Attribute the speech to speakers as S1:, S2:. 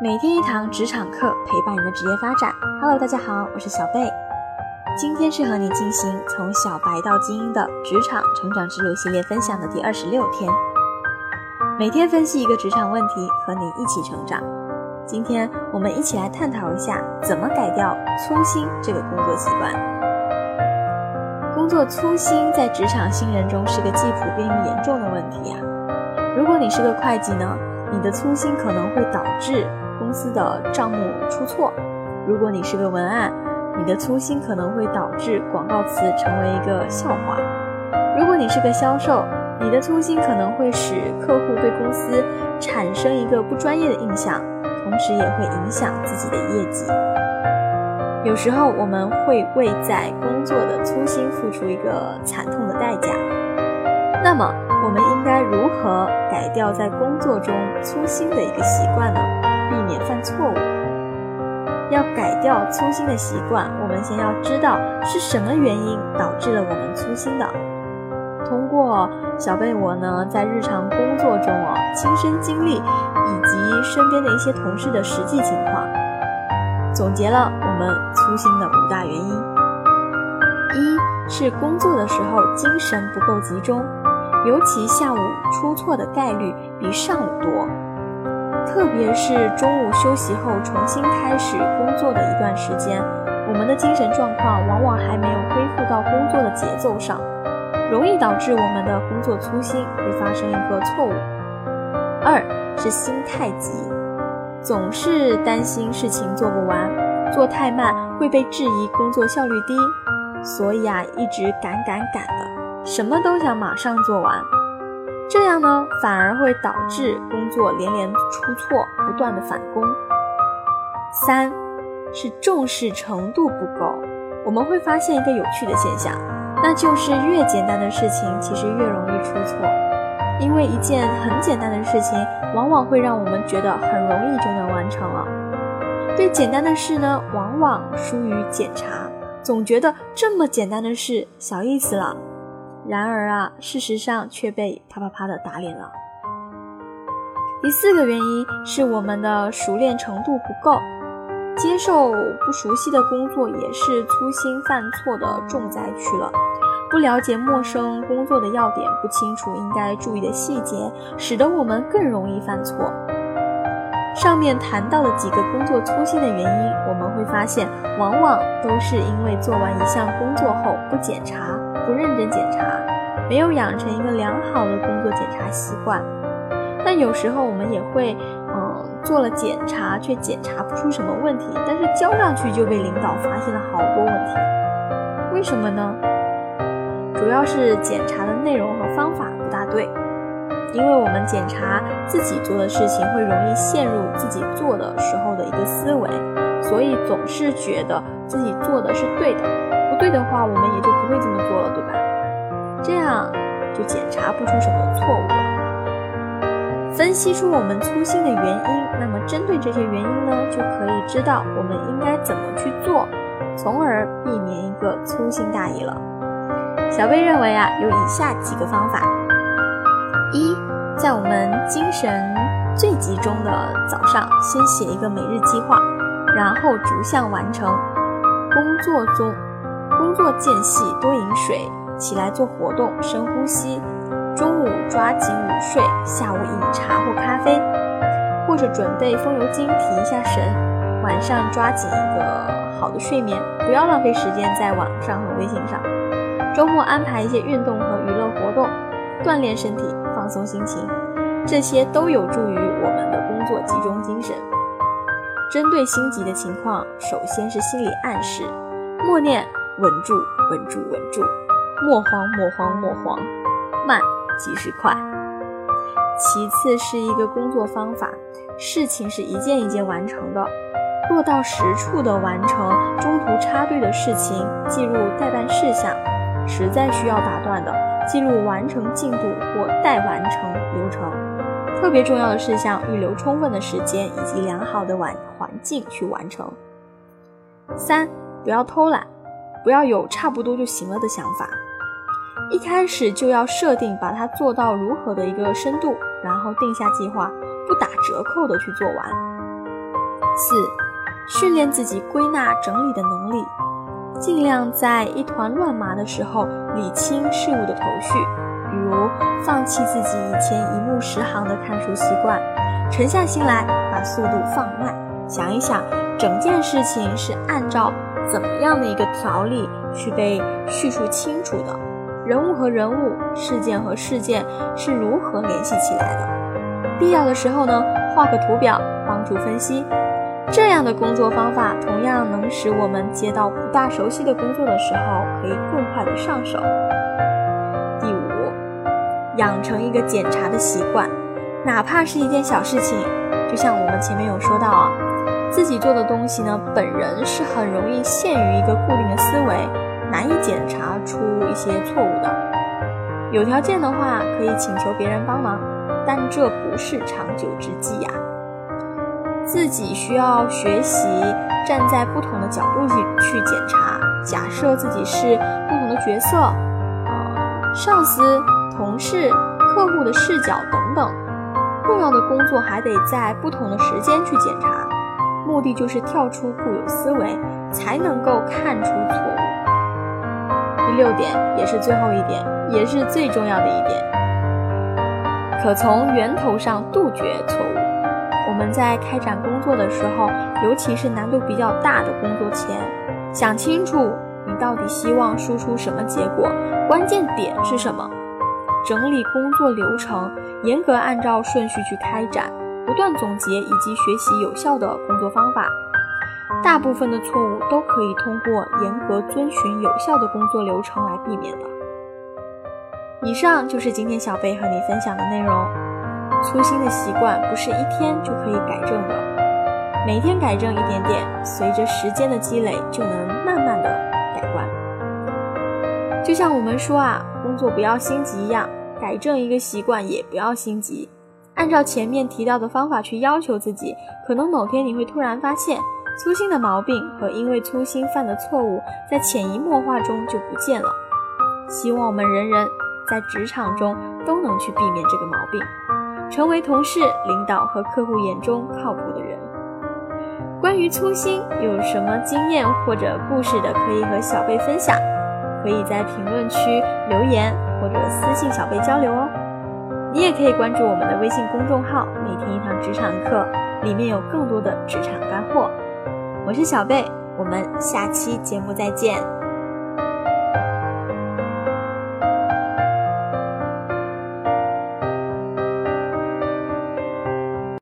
S1: 每天一堂职场课，陪伴你的职业发展。Hello，大家好，我是小贝。今天是和你进行从小白到精英的职场成长之路系列分享的第二十六天。每天分析一个职场问题，和你一起成长。今天我们一起来探讨一下，怎么改掉粗心这个工作习惯。工作粗心在职场新人中是个既普遍又严重的问题啊。如果你是个会计呢，你的粗心可能会导致。公司的账目出错，如果你是个文案，你的粗心可能会导致广告词成为一个笑话；如果你是个销售，你的粗心可能会使客户对公司产生一个不专业的印象，同时也会影响自己的业绩。有时候我们会为在工作的粗心付出一个惨痛的代价。那么，该如何改掉在工作中粗心的一个习惯呢？避免犯错误，要改掉粗心的习惯，我们先要知道是什么原因导致了我们粗心的。通过小贝我呢，在日常工作中哦，亲身经历以及身边的一些同事的实际情况，总结了我们粗心的五大原因：一是工作的时候精神不够集中，尤其下午出错的概率比上午多。特别是中午休息后重新开始工作的一段时间，我们的精神状况往往还没有恢复到工作的节奏上，容易导致我们的工作粗心会发生一个错误。二是心太急，总是担心事情做不完，做太慢会被质疑工作效率低，所以啊一直赶赶赶的，什么都想马上做完。这样呢，反而会导致工作连连出错，不断的返工。三，是重视程度不够。我们会发现一个有趣的现象，那就是越简单的事情，其实越容易出错。因为一件很简单的事情，往往会让我们觉得很容易就能完成了。对简单的事呢，往往疏于检查，总觉得这么简单的事，小意思了。然而啊，事实上却被啪啪啪的打脸了。第四个原因是我们的熟练程度不够，接受不熟悉的工作也是粗心犯错的重灾区了。不了解陌生工作的要点，不清楚应该注意的细节，使得我们更容易犯错。上面谈到的几个工作粗心的原因，我们会发现，往往都是因为做完一项工作后不检查。不认真检查，没有养成一个良好的工作检查习惯。但有时候我们也会，嗯，做了检查却检查不出什么问题，但是交上去就被领导发现了好多问题。为什么呢？主要是检查的内容和方法不大对。因为我们检查自己做的事情，会容易陷入自己做的时候的一个思维，所以总是觉得自己做的是对的。对的话，我们也就不会这么做了，对吧？这样就检查不出什么错误了。分析出我们粗心的原因，那么针对这些原因呢，就可以知道我们应该怎么去做，从而避免一个粗心大意了。小贝认为啊，有以下几个方法：一，在我们精神最集中的早上，先写一个每日计划，然后逐项完成。工作中。工作间隙多饮水，起来做活动，深呼吸。中午抓紧午睡，下午饮茶或咖啡，或者准备风油精提一下神。晚上抓紧一个好的睡眠，不要浪费时间在网上和微信上。周末安排一些运动和娱乐活动，锻炼身体，放松心情，这些都有助于我们的工作集中精神。针对心急的情况，首先是心理暗示，默念。稳住，稳住，稳住！莫慌，莫慌，莫慌！慢即是快。其次是一个工作方法，事情是一件一件完成的，落到实处的完成，中途插队的事情记录待办事项，实在需要打断的记录完成进度或待完成流程。特别重要的事项，预留充分的时间以及良好的环环境去完成。三，不要偷懒。不要有差不多就行了的想法，一开始就要设定把它做到如何的一个深度，然后定下计划，不打折扣的去做完。四、训练自己归纳整理的能力，尽量在一团乱麻的时候理清事物的头绪。比如，放弃自己以前一目十行的看书习惯，沉下心来把速度放慢，想一想整件事情是按照怎么样的一个条例去被叙述清楚的，人物和人物、事件和事件是如何联系起来的。必要的时候呢，画个图表帮助分析。这样的工作方法同样能使我们接到不大熟悉的工作的时候，可以更快的上手。第五，养成一个检查的习惯，哪怕是一件小事情，就像我们前面有说到啊，自己做的东西呢，本人是很容易陷于一个固定的思维，难以检查出一些错误的。有条件的话，可以请求别人帮忙。但这不是长久之计呀，自己需要学习站在不同的角度去去检查，假设自己是不同的角色，呃，上司、同事、客户的视角等等，重要的工作还得在不同的时间去检查，目的就是跳出固有思维，才能够看出错误。第六点，也是最后一点，也是最重要的一点。可从源头上杜绝错误。我们在开展工作的时候，尤其是难度比较大的工作前，想清楚你到底希望输出什么结果，关键点是什么，整理工作流程，严格按照顺序去开展，不断总结以及学习有效的工作方法。大部分的错误都可以通过严格遵循有效的工作流程来避免的。以上就是今天小贝和你分享的内容。粗心的习惯不是一天就可以改正的，每天改正一点点，随着时间的积累，就能慢慢的改观。就像我们说啊，工作不要心急一样，改正一个习惯也不要心急，按照前面提到的方法去要求自己，可能某天你会突然发现，粗心的毛病和因为粗心犯的错误，在潜移默化中就不见了。希望我们人人。在职场中都能去避免这个毛病，成为同事、领导和客户眼中靠谱的人。关于粗心有什么经验或者故事的，可以和小贝分享，可以在评论区留言或者私信小贝交流哦。你也可以关注我们的微信公众号“每天一堂职场课”，里面有更多的职场干货。我是小贝，我们下期节目再见。